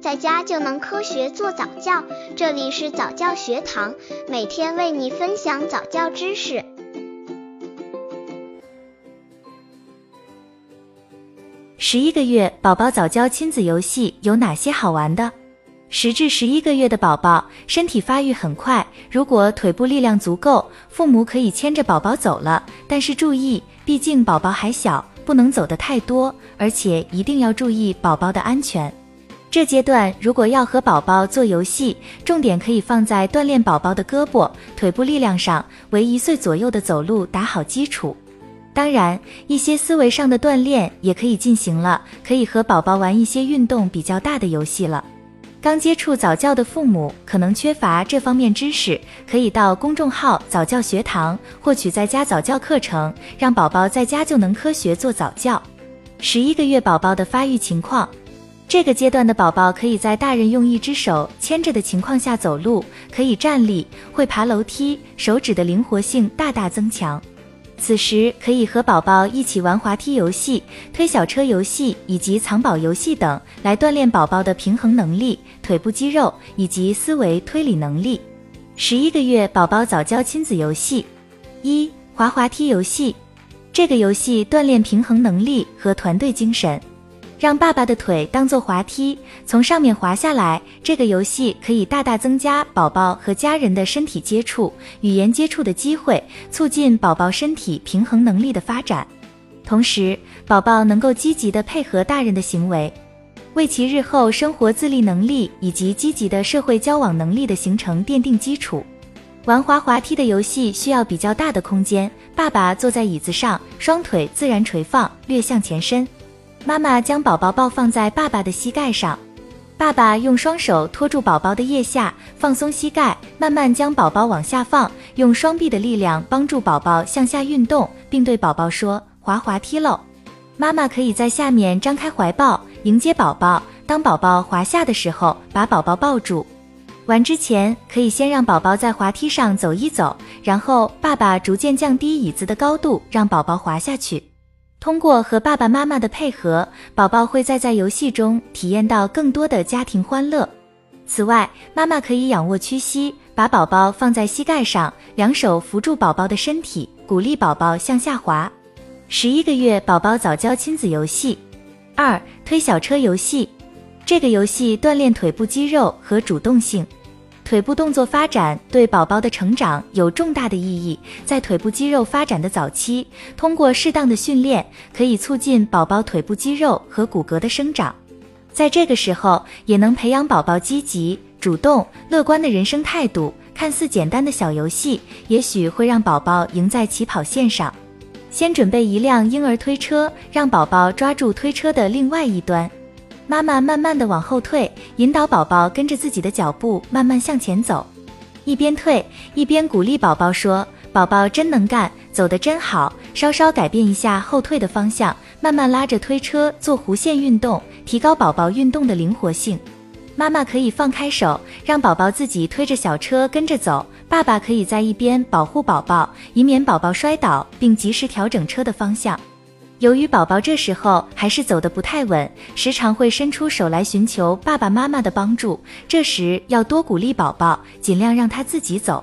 在家就能科学做早教。这里是早教学堂，每天为你分享早教知识。十一个月宝宝早教亲子游戏有哪些好玩的？十至十一个月的宝宝身体发育很快，如果腿部力量足够，父母可以牵着宝宝走了。但是注意，毕竟宝宝还小，不能走得太多，而且一定要注意宝宝的安全。这阶段如果要和宝宝做游戏，重点可以放在锻炼宝宝的胳膊、腿部力量上，为一岁左右的走路打好基础。当然，一些思维上的锻炼也可以进行了，可以和宝宝玩一些运动比较大的游戏了。刚接触早教的父母可能缺乏这方面知识，可以到公众号早教学堂获取在家早教课程，让宝宝在家就能科学做早教。十一个月宝宝的发育情况，这个阶段的宝宝可以在大人用一只手牵着的情况下走路，可以站立，会爬楼梯，手指的灵活性大大增强。此时可以和宝宝一起玩滑梯游戏、推小车游戏以及藏宝游戏等，来锻炼宝宝的平衡能力、腿部肌肉以及思维推理能力。十一个月宝宝早教亲子游戏一滑滑梯游戏，这个游戏锻炼平衡能力和团队精神。让爸爸的腿当做滑梯，从上面滑下来。这个游戏可以大大增加宝宝和家人的身体接触、语言接触的机会，促进宝宝身体平衡能力的发展。同时，宝宝能够积极的配合大人的行为，为其日后生活自立能力以及积极的社会交往能力的形成奠定基础。玩滑滑梯的游戏需要比较大的空间，爸爸坐在椅子上，双腿自然垂放，略向前伸。妈妈将宝宝抱放在爸爸的膝盖上，爸爸用双手托住宝宝的腋下，放松膝盖，慢慢将宝宝往下放，用双臂的力量帮助宝宝向下运动，并对宝宝说：“滑滑梯喽。”妈妈可以在下面张开怀抱迎接宝宝，当宝宝滑下的时候，把宝宝抱住。玩之前可以先让宝宝在滑梯上走一走，然后爸爸逐渐降低椅子的高度，让宝宝滑下去。通过和爸爸妈妈的配合，宝宝会在在游戏中体验到更多的家庭欢乐。此外，妈妈可以仰卧屈膝，把宝宝放在膝盖上，两手扶住宝宝的身体，鼓励宝宝向下滑。十一个月宝宝早教亲子游戏二推小车游戏，这个游戏锻炼腿部肌肉和主动性。腿部动作发展对宝宝的成长有重大的意义。在腿部肌肉发展的早期，通过适当的训练，可以促进宝宝腿部肌肉和骨骼的生长。在这个时候，也能培养宝宝积极、主动、乐观的人生态度。看似简单的小游戏，也许会让宝宝赢在起跑线上。先准备一辆婴儿推车，让宝宝抓住推车的另外一端。妈妈慢慢的往后退，引导宝宝跟着自己的脚步慢慢向前走，一边退一边鼓励宝宝说：“宝宝真能干，走得真好。”稍稍改变一下后退的方向，慢慢拉着推车做弧线运动，提高宝宝运动的灵活性。妈妈可以放开手，让宝宝自己推着小车跟着走，爸爸可以在一边保护宝宝，以免宝宝摔倒，并及时调整车的方向。由于宝宝这时候还是走得不太稳，时常会伸出手来寻求爸爸妈妈的帮助，这时要多鼓励宝宝，尽量让他自己走。